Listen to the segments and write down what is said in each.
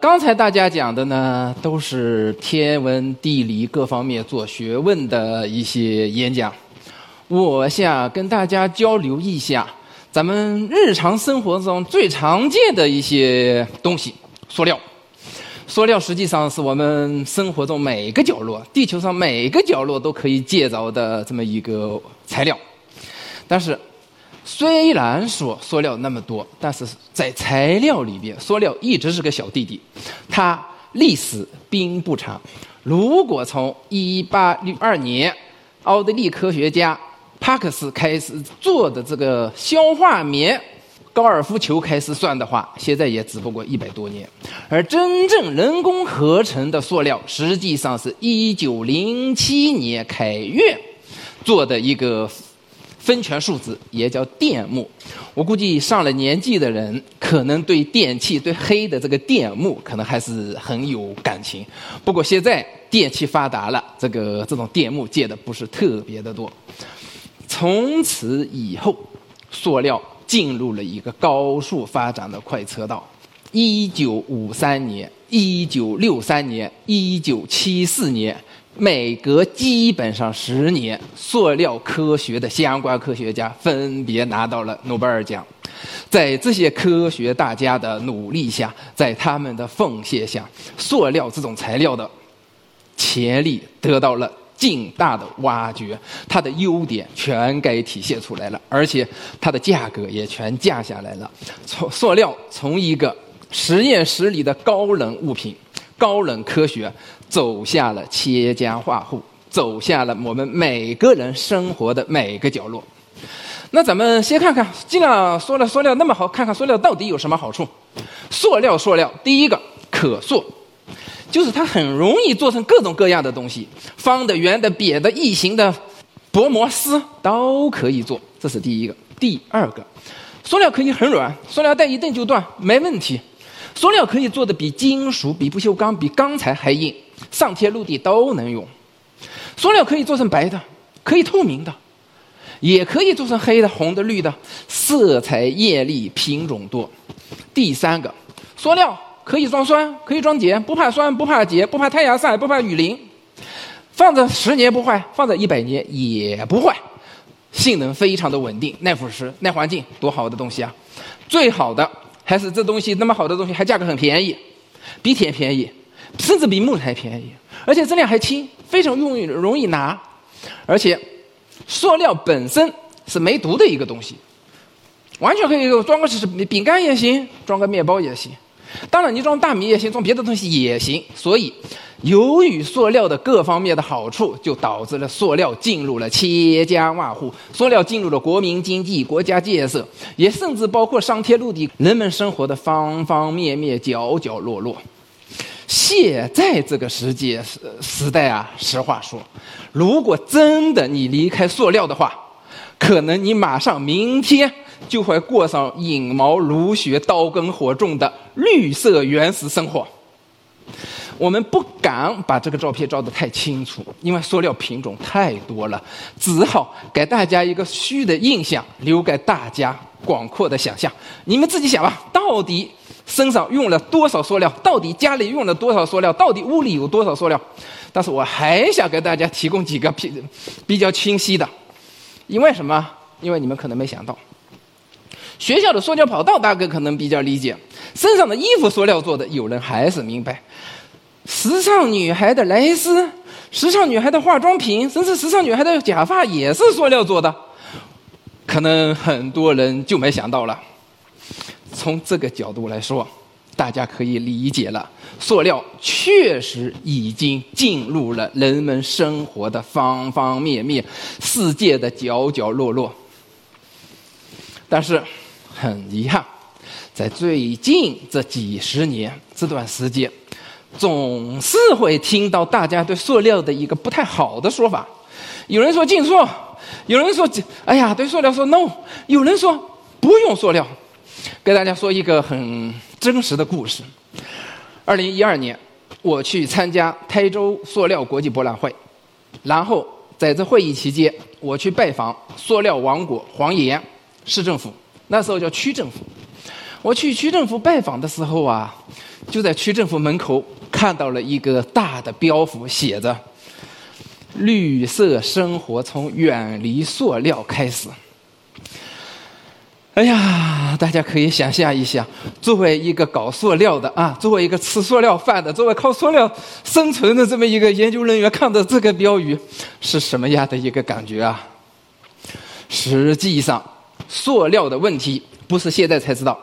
刚才大家讲的呢，都是天文、地理各方面做学问的一些演讲。我想跟大家交流一下咱们日常生活中最常见的一些东西——塑料。塑料实际上是我们生活中每个角落、地球上每个角落都可以见着的这么一个材料，但是。虽然说塑料那么多，但是在材料里边，塑料一直是个小弟弟，它历史并不长。如果从1862年奥地利科学家帕克斯开始做的这个消化棉高尔夫球开始算的话，现在也只不过一百多年。而真正人工合成的塑料，实际上是一九零七年凯越做的一个。分权树脂也叫电木，我估计上了年纪的人可能对电器、对黑的这个电木可能还是很有感情。不过现在电器发达了，这个这种电木借的不是特别的多。从此以后，塑料进入了一个高速发展的快车道。一九五三年、一九六三年、一九七四年。每隔基本上十年，塑料科学的相关科学家分别拿到了诺贝尔奖。在这些科学大家的努力下，在他们的奉献下，塑料这种材料的潜力得到了劲大的挖掘，它的优点全该体现出来了，而且它的价格也全降下来了。从塑料从一个实验室里的高冷物品。高冷科学走下了企业家万户，走下了我们每个人生活的每个角落。那咱们先看看，既然塑料塑料那么好，看看塑料到底有什么好处？塑料塑料，第一个可塑，就是它很容易做成各种各样的东西，方的、圆的、扁的、异形的、薄膜丝都可以做，这是第一个。第二个，塑料可以很软，塑料袋一蹬就断，没问题。塑料可以做的比金属、比不锈钢、比钢材还硬，上天入地都能用。塑料可以做成白的，可以透明的，也可以做成黑的、红的、绿的，色彩艳丽，品种多。第三个，塑料可以装酸，可以装碱，不怕酸，不怕碱，不怕太阳晒，不怕雨淋，放着十年不坏，放着一百年也不坏，性能非常的稳定，耐腐蚀、耐环境，多好的东西啊！最好的。还是这东西那么好的东西，还价格很便宜，比铁便宜，甚至比木材便宜，而且质量还轻，非常容易容易拿，而且塑料本身是没毒的一个东西，完全可以装个是饼干也行，装个面包也行，当然你装大米也行，装别的东西也行，所以。由于塑料的各方面的好处，就导致了塑料进入了千家万户，塑料进入了国民经济、国家建设，也甚至包括上天入地、人们生活的方方面面、角角落落。现在这个时节时时代啊，实话说，如果真的你离开塑料的话，可能你马上明天就会过上引毛如雪、刀耕火种的绿色原始生活。我们不敢把这个照片照得太清楚，因为塑料品种太多了，只好给大家一个虚的印象，留给大家广阔的想象。你们自己想吧，到底身上用了多少塑料？到底家里用了多少塑料？到底屋里有多少塑料？但是我还想给大家提供几个比比较清晰的，因为什么？因为你们可能没想到，学校的塑料跑道大哥可能比较理解，身上的衣服塑料做的，有人还是明白。时尚女孩的蕾丝，时尚女孩的化妆品，甚至时尚女孩的假发也是塑料做的，可能很多人就没想到了。从这个角度来说，大家可以理解了，塑料确实已经进入了人们生活的方方面面、世界的角角落落。但是，很遗憾，在最近这几十年这段时间。总是会听到大家对塑料的一个不太好的说法。有人说禁塑，有人说哎呀对塑料说 no，有人说不用塑料。给大家说一个很真实的故事。二零一二年，我去参加台州塑料国际博览会，然后在这会议期间，我去拜访塑料王国黄岩市政府，那时候叫区政府。我去区政府拜访的时候啊，就在区政府门口看到了一个大的标幅，写着“绿色生活从远离塑料开始”。哎呀，大家可以想象一下，作为一个搞塑料的啊，作为一个吃塑料饭的，作为靠塑料生存的这么一个研究人员，看到这个标语是什么样的一个感觉啊？实际上，塑料的问题不是现在才知道。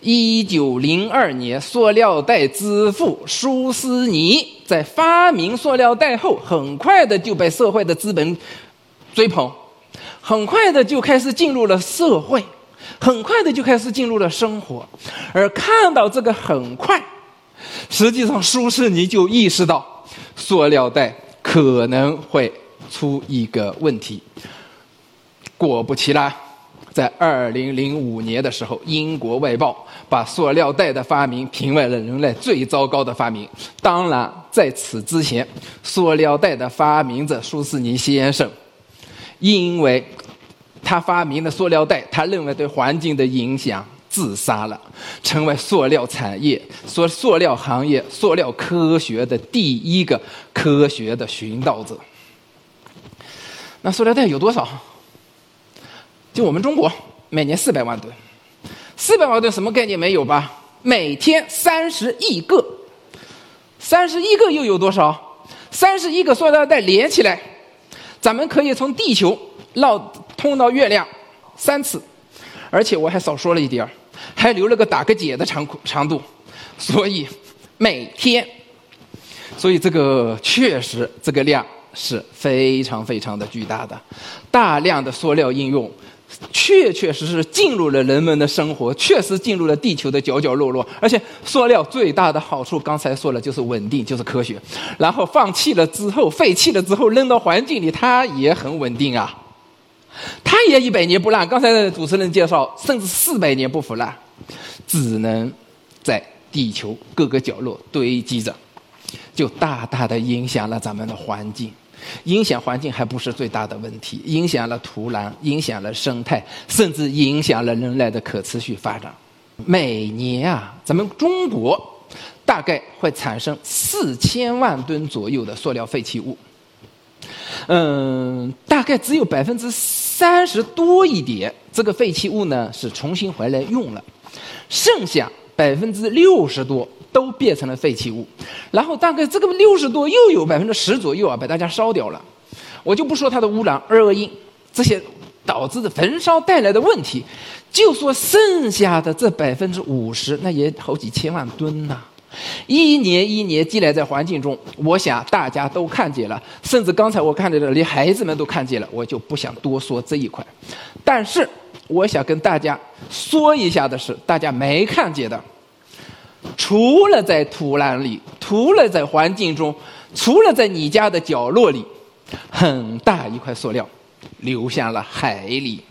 一九零二年，塑料袋之父舒斯尼在发明塑料袋后，很快的就被社会的资本追捧。很快的就开始进入了社会，很快的就开始进入了生活，而看到这个很快，实际上舒适尼就意识到塑料袋可能会出一个问题。果不其然，在二零零五年的时候，英国外报把塑料袋的发明评为了人类最糟糕的发明。当然，在此之前，塑料袋的发明者舒斯尼先生。因为他发明的塑料袋，他认为对环境的影响，自杀了，成为塑料产业、塑塑料行业、塑料科学的第一个科学的寻道者。那塑料袋有多少？就我们中国每年四百万吨，四百万吨什么概念没有吧？每天三十亿个，三十亿个又有多少？三十亿个塑料袋连起来。咱们可以从地球绕通到月亮三次，而且我还少说了一点儿，还留了个打个结的长长度，所以每天，所以这个确实这个量是非常非常的巨大的，大量的塑料应用。确确实实进入了人们的生活，确实进入了地球的角角落落。而且，塑料最大的好处，刚才说了，就是稳定，就是科学。然后放弃了之后，废弃了之后，扔到环境里，它也很稳定啊。它也一百年不烂。刚才主持人介绍，甚至四百年不腐烂，只能在地球各个角落堆积着，就大大的影响了咱们的环境。影响环境还不是最大的问题，影响了土壤，影响了生态，甚至影响了人类的可持续发展。每年啊，咱们中国大概会产生四千万吨左右的塑料废弃物。嗯，大概只有百分之三十多一点，这个废弃物呢是重新回来用了，剩下百分之六十多。都变成了废弃物，然后大概这个六十多又有百分之十左右啊被大家烧掉了，我就不说它的污染、二恶英这些导致的焚烧带来的问题，就说剩下的这百分之五十，那也好几千万吨呐，一年一年积累在环境中，我想大家都看见了，甚至刚才我看见的连孩子们都看见了，我就不想多说这一块，但是我想跟大家说一下的是，大家没看见的。除了在土壤里，除了在环境中，除了在你家的角落里，很大一块塑料流向了海里。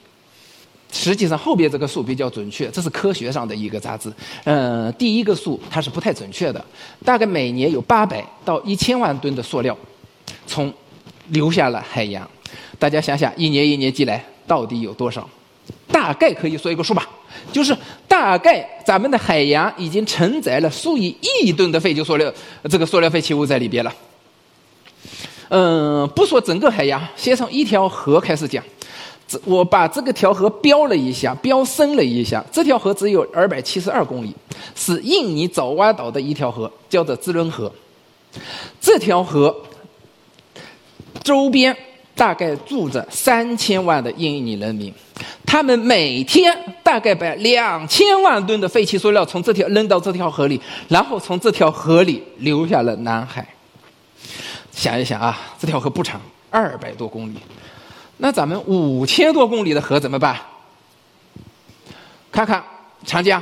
实际上后边这个数比较准确，这是科学上的一个杂志。嗯，第一个数它是不太准确的，大概每年有八百到一千万吨的塑料从流下了海洋。大家想想，一年一年积累到底有多少？大概可以说一个数吧。就是大概咱们的海洋已经承载了数以亿吨的废旧塑料，这个塑料废弃物在里边了。嗯，不说整个海洋，先从一条河开始讲。我把这个条河标了一下，标深了一下。这条河只有二百七十二公里，是印尼爪哇岛的一条河，叫做滋润河。这条河周边。大概住着三千万的印尼人民，他们每天大概把两千万吨的废弃塑料从这条扔到这条河里，然后从这条河里流下了南海。想一想啊，这条河不长，二百多公里，那咱们五千多公里的河怎么办？看看长江，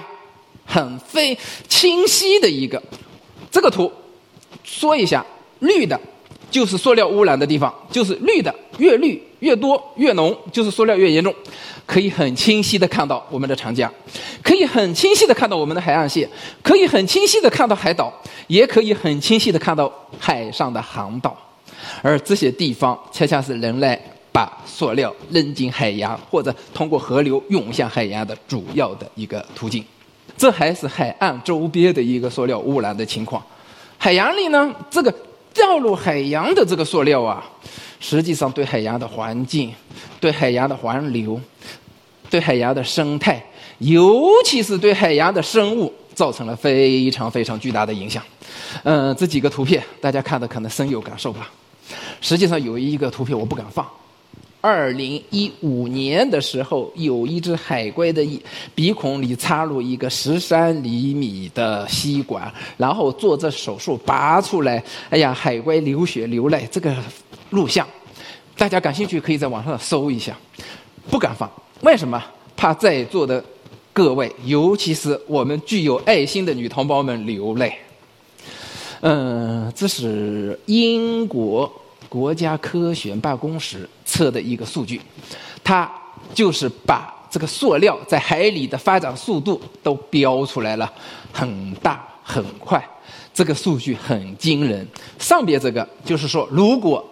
很非清晰的一个。这个图说一下，绿的就是塑料污染的地方，就是绿的越绿越多越浓，就是塑料越严重。可以很清晰的看到我们的长江，可以很清晰的看到我们的海岸线，可以很清晰的看到海岛，也可以很清晰的看到海上的航道。而这些地方恰恰是人类把塑料扔进海洋或者通过河流涌向海洋的主要的一个途径。这还是海岸周边的一个塑料污染的情况。海洋里呢，这个掉入海洋的这个塑料啊，实际上对海洋的环境、对海洋的环流、对海洋的生态，尤其是对海洋的生物，造成了非常非常巨大的影响。嗯，这几个图片大家看的可能深有感受吧。实际上有一个图片我不敢放。二零一五年的时候，有一只海龟的鼻孔里插入一个十三厘米的吸管，然后做这手术拔出来。哎呀，海龟流血流泪，这个录像，大家感兴趣可以在网上搜一下。不敢放，为什么？怕在座的各位，尤其是我们具有爱心的女同胞们流泪。嗯，这是英国。国家科学办公室测的一个数据，它就是把这个塑料在海里的发展速度都标出来了，很大很快，这个数据很惊人。上边这个就是说，如果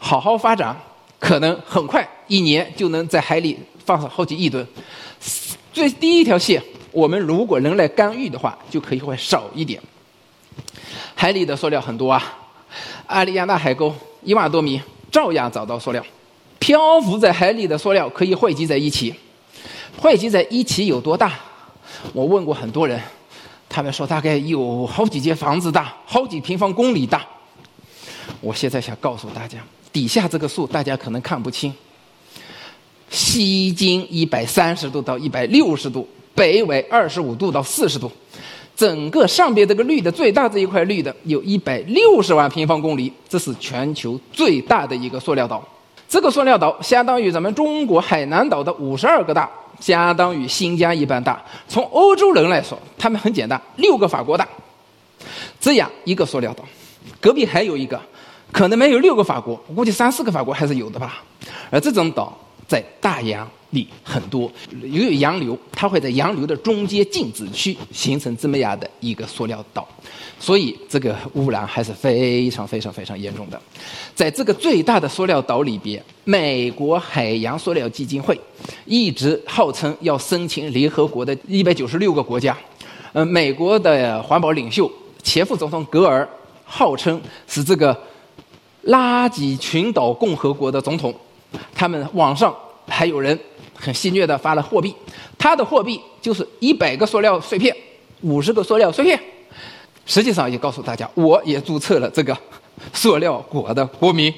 好好发展，可能很快一年就能在海里放上好几亿吨。最第一条线，我们如果人类干预的话，就可以会少一点。海里的塑料很多啊，阿里亚纳海沟。一万多米，照样找到塑料。漂浮在海里的塑料可以汇集在一起，汇集在一起有多大？我问过很多人，他们说大概有好几间房子大，好几平方公里大。我现在想告诉大家，底下这个数大家可能看不清。西经一百三十度到一百六十度，北纬二十五度到四十度。整个上边这个绿的最大这一块绿的有一百六十万平方公里，这是全球最大的一个塑料岛。这个塑料岛相当于咱们中国海南岛的五十二个大，相当于新疆一般大。从欧洲人来说，他们很简单，六个法国大。这样一个塑料岛，隔壁还有一个，可能没有六个法国，我估计三四个法国还是有的吧。而这种岛在大洋。力很多，由于洋流，它会在洋流的中间静止区形成这么样的一个塑料岛，所以这个污染还是非常非常非常严重的。在这个最大的塑料岛里边，美国海洋塑料基金会一直号称要申请联合国的一百九十六个国家。呃，美国的环保领袖前副总统格尔号称是这个垃圾群岛共和国的总统，他们网上还有人。很戏谑的发了货币，他的货币就是一百个塑料碎片，五十个塑料碎片。实际上也告诉大家，我也注册了这个塑料国的国民。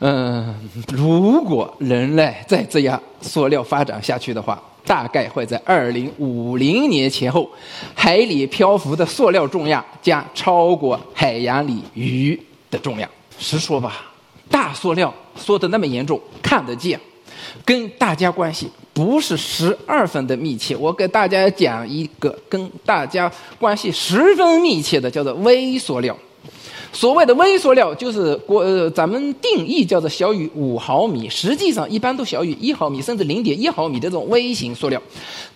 嗯，如果人类再这样塑料发展下去的话，大概会在二零五零年前后，海里漂浮的塑料重量将超过海洋里鱼的重量。实说吧，大塑料说的那么严重，看得见。跟大家关系不是十二分的密切，我给大家讲一个跟大家关系十分密切的，叫做微塑料。所谓的微塑料，就是国呃咱们定义叫做小于五毫米，实际上一般都小于一毫米，甚至零点一毫米的这种微型塑料。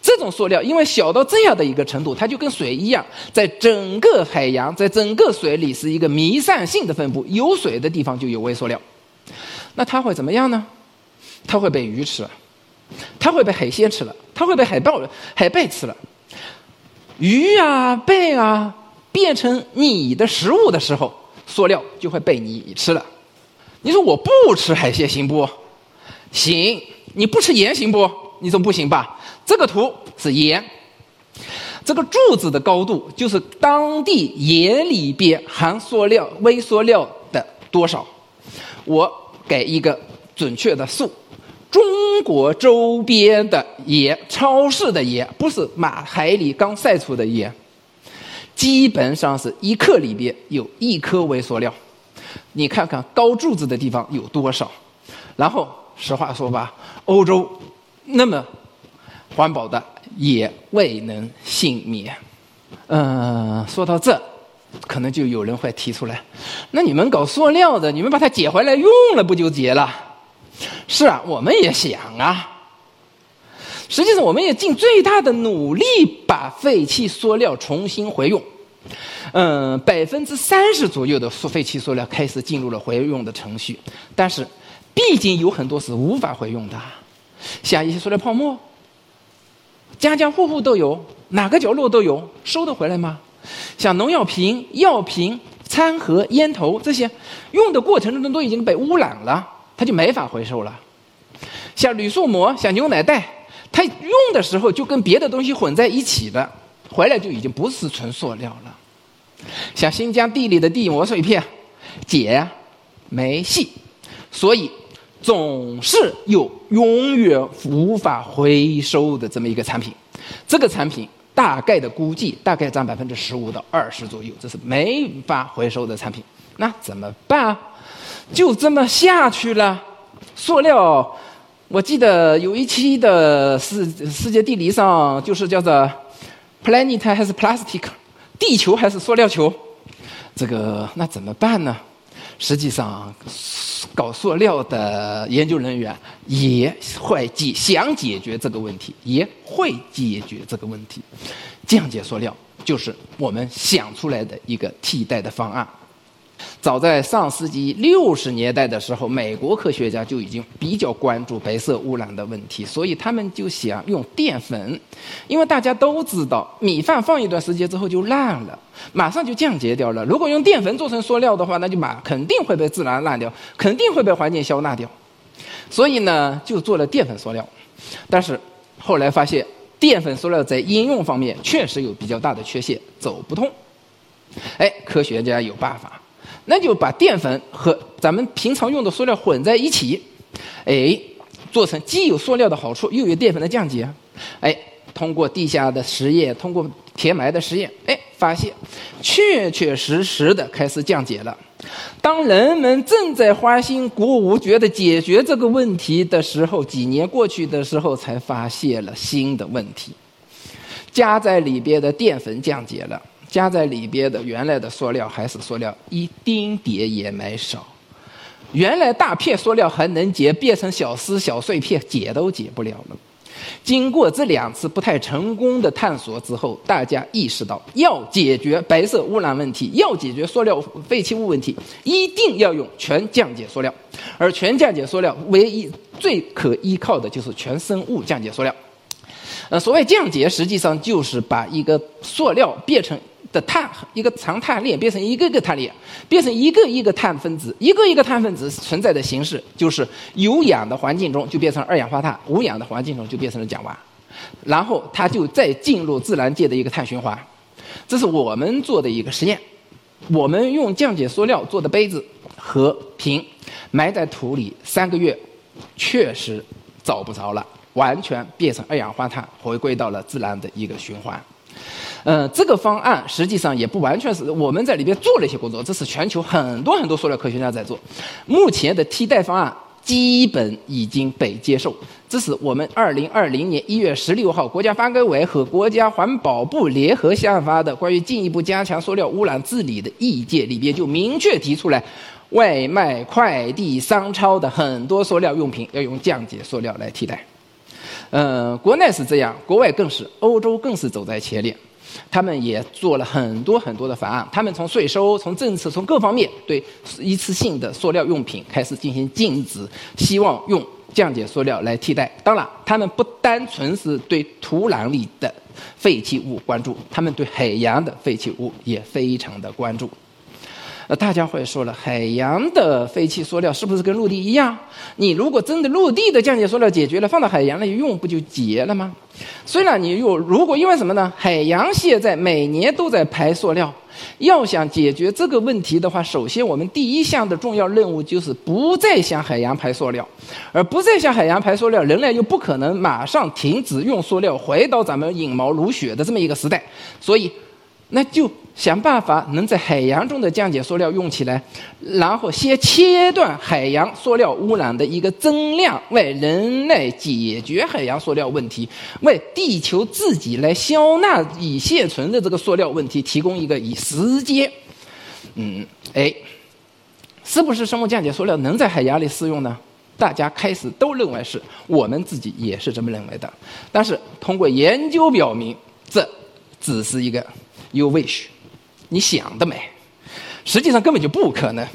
这种塑料因为小到这样的一个程度，它就跟水一样，在整个海洋，在整个水里是一个弥散性的分布，有水的地方就有微塑料。那它会怎么样呢？它会被鱼吃了，它会被海鲜吃了，它会被海豹、海贝吃了。鱼啊、贝啊变成你的食物的时候，塑料就会被你吃了。你说我不吃海鲜行不？行，你不吃盐行不？你总不行吧？这个图是盐，这个柱子的高度就是当地盐里边含塑料、微塑料的多少。我给一个准确的数。中国周边的盐，超市的盐，不是马海里刚晒出的盐，基本上是一克里边有一颗微塑料。你看看高柱子的地方有多少？然后实话说吧，欧洲那么环保的也未能幸免。嗯，说到这，可能就有人会提出来，那你们搞塑料的，你们把它捡回来用了不就结了？是啊，我们也想啊。实际上，我们也尽最大的努力把废弃塑料重新回用。嗯，百分之三十左右的塑废弃塑料开始进入了回用的程序，但是毕竟有很多是无法回用的，像一些塑料泡沫，家家户户都有，哪个角落都有，收得回来吗？像农药瓶、药瓶、餐盒、烟头这些，用的过程中都已经被污染了，它就没法回收了。像铝塑膜、像牛奶袋。它用的时候就跟别的东西混在一起的，回来就已经不是纯塑料了。像新疆地里的地膜碎片，碱没戏，所以总是有永远无法回收的这么一个产品。这个产品大概的估计大概占百分之十五到二十左右，这是没法回收的产品。那怎么办？就这么下去了，塑料。我记得有一期的世世界地理上，就是叫做 “planet 还是 plastic”，地球还是塑料球？这个那怎么办呢？实际上，搞塑料的研究人员也会解想解决这个问题，也会解决这个问题。降解塑料就是我们想出来的一个替代的方案。早在上世纪六十年代的时候，美国科学家就已经比较关注白色污染的问题，所以他们就想用淀粉，因为大家都知道，米饭放一段时间之后就烂了，马上就降解掉了。如果用淀粉做成塑料的话，那就马肯定会被自然烂掉，肯定会被环境消纳掉。所以呢，就做了淀粉塑料。但是后来发现，淀粉塑料在应用方面确实有比较大的缺陷，走不通。哎，科学家有办法。那就把淀粉和咱们平常用的塑料混在一起，哎，做成既有塑料的好处，又有淀粉的降解。哎，通过地下的实验，通过填埋的实验，哎，发现确确实实的开始降解了。当人们正在花心鼓舞，觉得解决这个问题的时候，几年过去的时候，才发现了新的问题：加在里边的淀粉降解了。加在里边的原来的塑料还是塑料，一丁点也没少。原来大片塑料还能解，变成小丝小碎片，解都解不了了。经过这两次不太成功的探索之后，大家意识到，要解决白色污染问题，要解决塑料废弃物问题，一定要用全降解塑料。而全降解塑料唯一最可依靠的就是全生物降解塑料。呃，所谓降解，实际上就是把一个塑料变成。的碳一个长碳链变成一个个碳链，变成一个一个碳分子，一个一个碳分子存在的形式就是有氧的环境中就变成二氧化碳，无氧的环境中就变成了甲烷，然后它就再进入自然界的一个碳循环。这是我们做的一个实验，我们用降解塑料做的杯子和瓶埋在土里三个月，确实找不着了，完全变成二氧化碳，回归到了自然的一个循环。呃，这个方案实际上也不完全是我们在里边做了一些工作，这是全球很多很多塑料科学家在做。目前的替代方案基本已经被接受。这是我们二零二零年一月十六号国家发改委和国家环保部联合下发的关于进一步加强塑料污染治理的意见里边就明确提出来，外卖、快递、商超的很多塑料用品要用降解塑料来替代。嗯，国内是这样，国外更是，欧洲更是走在前列。他们也做了很多很多的法案，他们从税收、从政策、从各方面对一次性的塑料用品开始进行禁止，希望用降解塑料来替代。当然，他们不单纯是对土壤里的废弃物关注，他们对海洋的废弃物也非常的关注。呃，大家会说了，海洋的废弃塑料是不是跟陆地一样？你如果真的陆地的降解塑料解决了，放到海洋里用，不就结了吗？虽然你用，如果因为什么呢？海洋现在每年都在排塑料，要想解决这个问题的话，首先我们第一项的重要任务就是不再向海洋排塑料，而不再向海洋排塑料，人类又不可能马上停止用塑料，回到咱们引毛如雪的这么一个时代，所以。那就想办法能在海洋中的降解塑料用起来，然后先切断海洋塑料污染的一个增量，为人类解决海洋塑料问题，为地球自己来消纳已现存的这个塑料问题提供一个以时间。嗯，哎，是不是生物降解塑料能在海洋里适用呢？大家开始都认为是，我们自己也是这么认为的。但是通过研究表明，这只是一个 you wish。你想得美，实际上根本就不可能。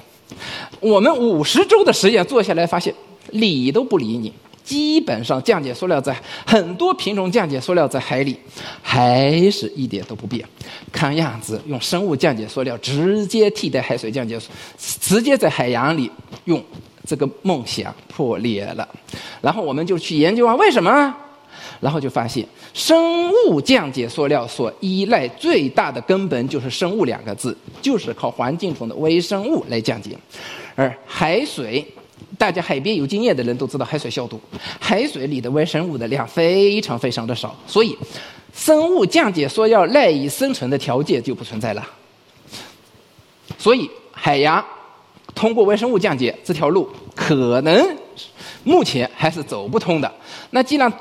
我们五十周的实验做下来，发现理都不理你。基本上降解塑料在很多品种降解塑料在海里还是一点都不变。看样子用生物降解塑料直接替代海水降解，直接在海洋里用这个梦想破裂了。然后我们就去研究啊，为什么？然后就发现，生物降解塑料所依赖最大的根本就是“生物”两个字，就是靠环境中的微生物来降解。而海水，大家海边有经验的人都知道，海水消毒，海水里的微生物的量非常非常的少，所以生物降解塑料赖以生存的条件就不存在了。所以海洋通过微生物降解这条路，可能目前还是走不通的。那既然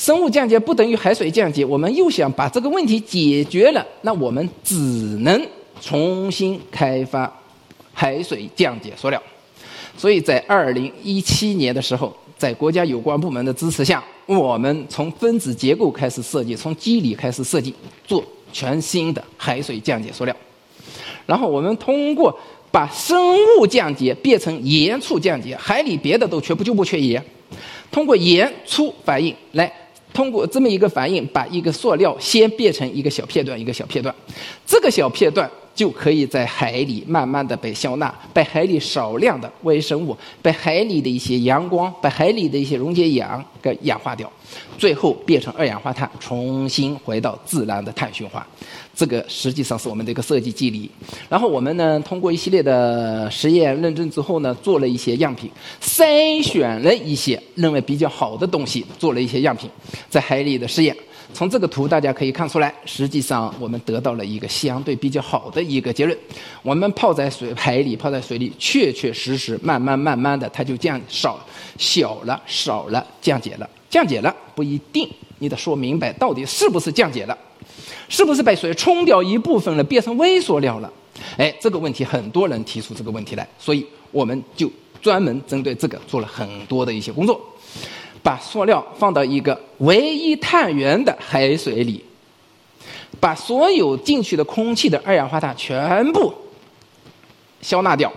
生物降解不等于海水降解，我们又想把这个问题解决了，那我们只能重新开发海水降解塑料。所以在二零一七年的时候，在国家有关部门的支持下，我们从分子结构开始设计，从机理开始设计，做全新的海水降解塑料。然后我们通过把生物降解变成盐醋降解，海里别的都缺，不就不缺盐？通过盐醋反应来。通过这么一个反应，把一个塑料先变成一个小片段，一个小片段，这个小片段就可以在海里慢慢的被消纳，被海里少量的微生物，被海里的一些阳光，被海里的一些溶解氧给氧化掉，最后变成二氧化碳，重新回到自然的碳循环。这个实际上是我们的一个设计机理，然后我们呢通过一系列的实验认证之后呢，做了一些样品，筛选了一些认为比较好的东西，做了一些样品，在海里的试验。从这个图大家可以看出来，实际上我们得到了一个相对比较好的一个结论。我们泡在水海里，泡在水里，确确实实慢慢慢慢的它就降少小了少了降解了，降解了不一定，你得说明白到底是不是降解了。是不是被水冲掉一部分了，变成微塑料了？哎，这个问题很多人提出这个问题来，所以我们就专门针对这个做了很多的一些工作，把塑料放到一个唯一碳源的海水里，把所有进去的空气的二氧化碳全部消纳掉，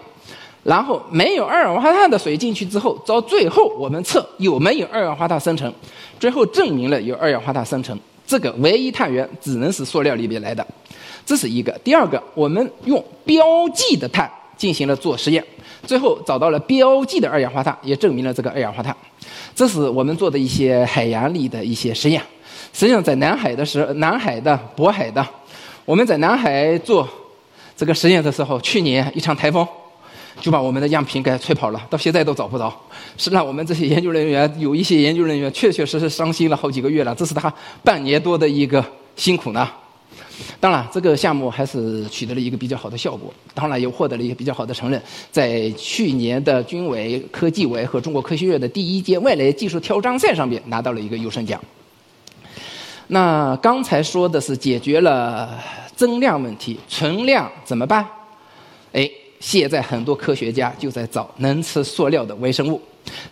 然后没有二氧化碳的水进去之后，到最后我们测有没有二氧化碳生成，最后证明了有二氧化碳生成。这个唯一碳源只能是塑料里边来的，这是一个。第二个，我们用标记的碳进行了做实验，最后找到了标记的二氧化碳，也证明了这个二氧化碳。这是我们做的一些海洋里的一些实验。实际上，在南海的时，南海的、渤海的，我们在南海做这个实验的时候，去年一场台风。就把我们的样品给吹跑了，到现在都找不着，是让我们这些研究人员有一些研究人员确确实实伤心了好几个月了，这是他半年多的一个辛苦呢。当然，这个项目还是取得了一个比较好的效果，当然也获得了一个比较好的承认，在去年的军委、科技委和中国科学院的第一届外来技术挑战赛上面拿到了一个优胜奖。那刚才说的是解决了增量问题，存量怎么办？哎。现在很多科学家就在找能吃塑料的微生物，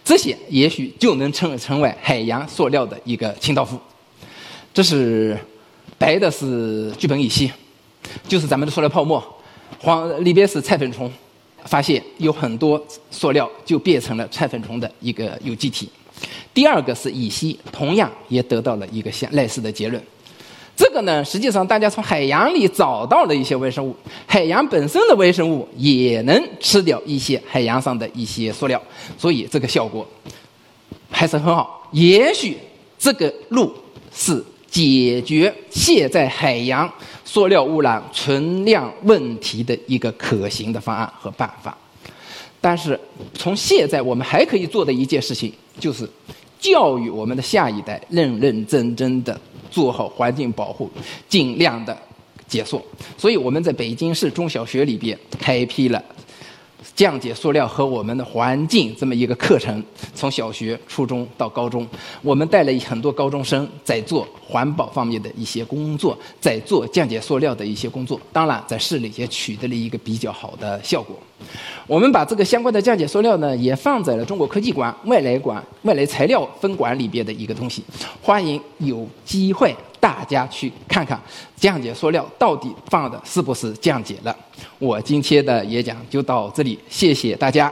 这些也许就能成成为海洋塑料的一个清道夫。这是白的是聚苯乙烯，就是咱们的塑料泡沫；黄里边是菜粉虫，发现有很多塑料就变成了菜粉虫的一个有机体。第二个是乙烯，同样也得到了一个相类似的结论。这个呢，实际上大家从海洋里找到了一些微生物，海洋本身的微生物也能吃掉一些海洋上的一些塑料，所以这个效果还是很好。也许这个路是解决现在海洋塑料污染存量问题的一个可行的方案和办法。但是从现在我们还可以做的一件事情，就是教育我们的下一代认认真真的。做好环境保护，尽量的解送。所以我们在北京市中小学里边开辟了。降解塑料和我们的环境这么一个课程，从小学、初中到高中，我们带了很多高中生在做环保方面的一些工作，在做降解塑料的一些工作。当然，在市里也取得了一个比较好的效果。我们把这个相关的降解塑料呢，也放在了中国科技馆外来馆、外来材料分馆里边的一个东西。欢迎有机会大家去看看降解塑料到底放的是不是降解了。我今天的演讲就到这里，谢谢大家。